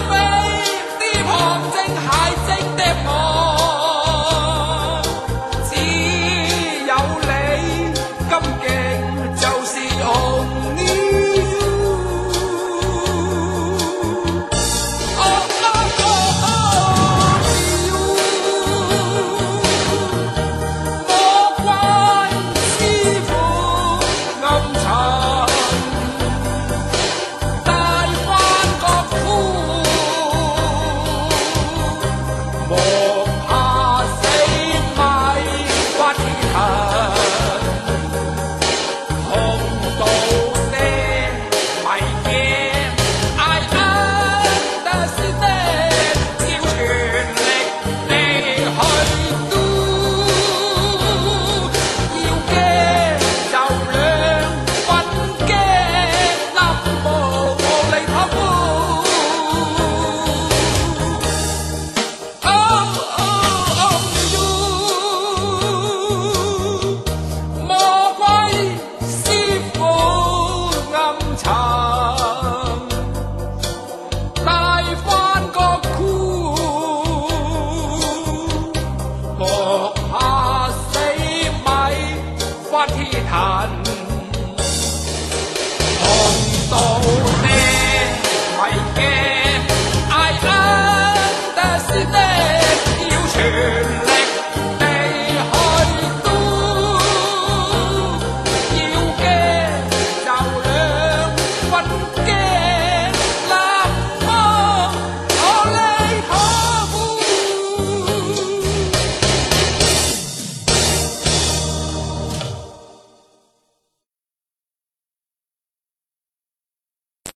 飞，飞鹤正系正的我。一谈。